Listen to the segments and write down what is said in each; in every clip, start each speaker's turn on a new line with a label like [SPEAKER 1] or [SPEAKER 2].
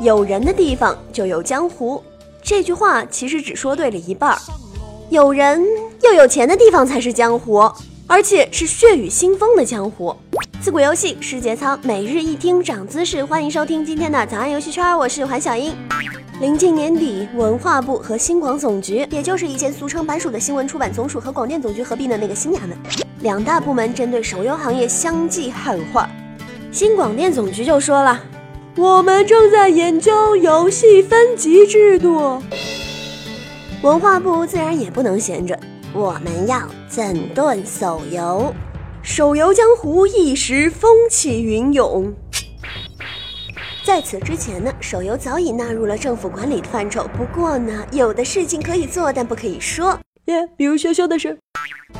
[SPEAKER 1] 有人的地方就有江湖。这句话其实只说对了一半儿，有人又有钱的地方才是江湖，而且是血雨腥风的江湖。自古游戏世节操，每日一听长姿势，欢迎收听今天的早安游戏圈，我是环小英。临近年底，文化部和新广总局，也就是以前俗称版署的新闻出版总署和广电总局合并的那个新衙门，两大部门针对手游行业相继喊话。新广电总局就说了。我们正在研究游戏分级制度。文化部自然也不能闲着，我们要整顿手游。手游江湖一时风起云涌。在此之前呢，手游早已纳入了政府管理的范畴。不过呢，有的事情可以做，但不可以说。
[SPEAKER 2] 耶，比如羞羞的事。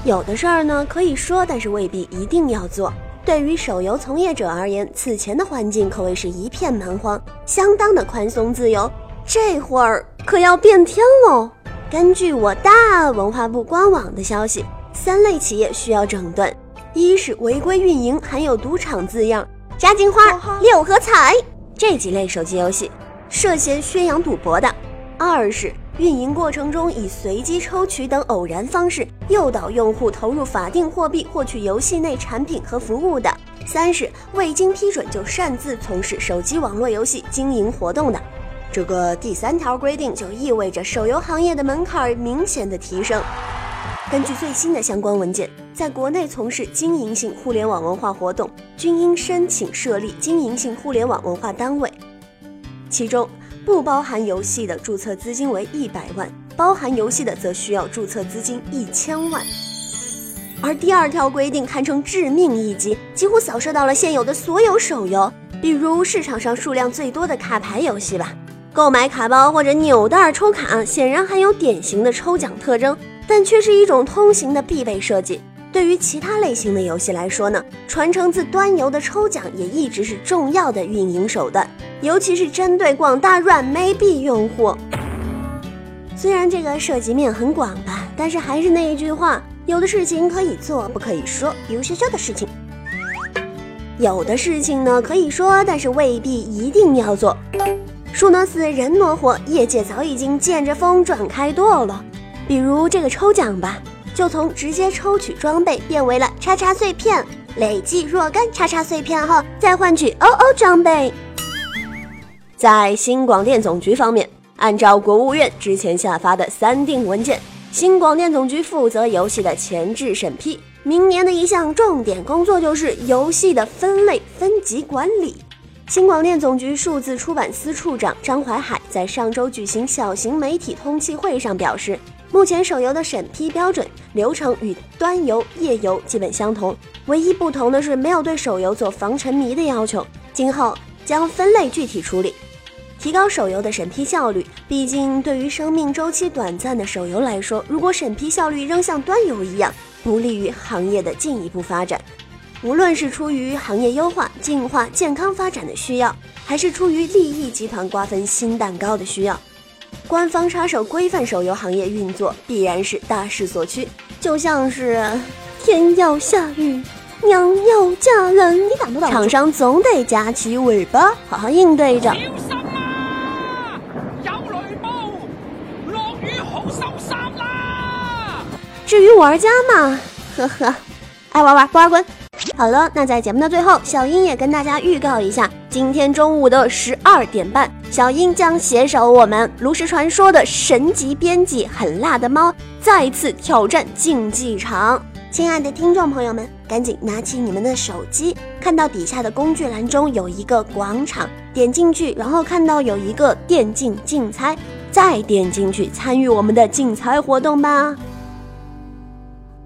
[SPEAKER 1] 有的事儿呢，可以说，但是未必一定要做。对于手游从业者而言，此前的环境可谓是一片蛮荒，相当的宽松自由。这会儿可要变天喽！根据我大文化部官网的消息，三类企业需要整顿：一是违规运营含有赌场字样、炸金花、六合彩这几类手机游戏，涉嫌宣扬赌博的；二是。运营过程中以随机抽取等偶然方式诱导用户投入法定货币获取游戏内产品和服务的；三是未经批准就擅自从事手机网络游戏经营活动的。这个第三条规定就意味着手游行业的门槛明显的提升。根据最新的相关文件，在国内从事经营性互联网文化活动均应申请设立经营性互联网文化单位，其中。不包含游戏的注册资金为一百万，包含游戏的则需要注册资金一千万。而第二条规定堪称致命一击，几乎扫射到了现有的所有手游，比如市场上数量最多的卡牌游戏吧。购买卡包或者扭蛋抽卡，显然含有典型的抽奖特征，但却是一种通行的必备设计。对于其他类型的游戏来说呢，传承自端游的抽奖也一直是重要的运营手段，尤其是针对广大软妹币用户。虽然这个涉及面很广吧，但是还是那一句话，有的事情可以做，不可以说。比如学校的事情，有的事情呢可以说，但是未必一定要做。树挪死，人挪活，业界早已经见着风转开舵了。比如这个抽奖吧。就从直接抽取装备变为了叉叉碎片，累计若干叉叉碎片后再换取 OO 装备。在新广电总局方面，按照国务院之前下发的三定文件，新广电总局负责游戏的前置审批。明年的一项重点工作就是游戏的分类分级管理。新广电总局数字出版司处长张怀海在上周举行小型媒体通气会上表示。目前手游的审批标准流程与端游、页游基本相同，唯一不同的是没有对手游做防沉迷的要求。今后将分类具体处理，提高手游的审批效率。毕竟，对于生命周期短暂的手游来说，如果审批效率仍像端游一样，不利于行业的进一步发展。无论是出于行业优化、进化、健康发展的需要，还是出于利益集团瓜分新蛋糕的需要。官方插手规范手游行业运作，必然是大势所趋。就像是天要下雨，娘要嫁人，你挡不挡？厂商总得夹起尾巴，好好应对着。小心啊！有雷暴，落雨好受伤啦。至于玩家嘛，呵呵，爱玩玩，不玩滚。好了，那在节目的最后，小英也跟大家预告一下，今天中午的十二点半。小英将携手我们炉石传说的神级编辑狠辣的猫，再次挑战竞技场。亲爱的听众朋友们，赶紧拿起你们的手机，看到底下的工具栏中有一个广场，点进去，然后看到有一个电竞竞猜，再点进去参与我们的竞猜活动吧。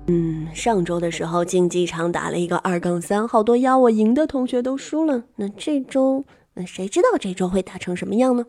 [SPEAKER 1] 嗯，上周的时候竞技场打了一个二杠三，好多压我赢的同学都输了。那这周。那谁知道这周会打成什么样呢？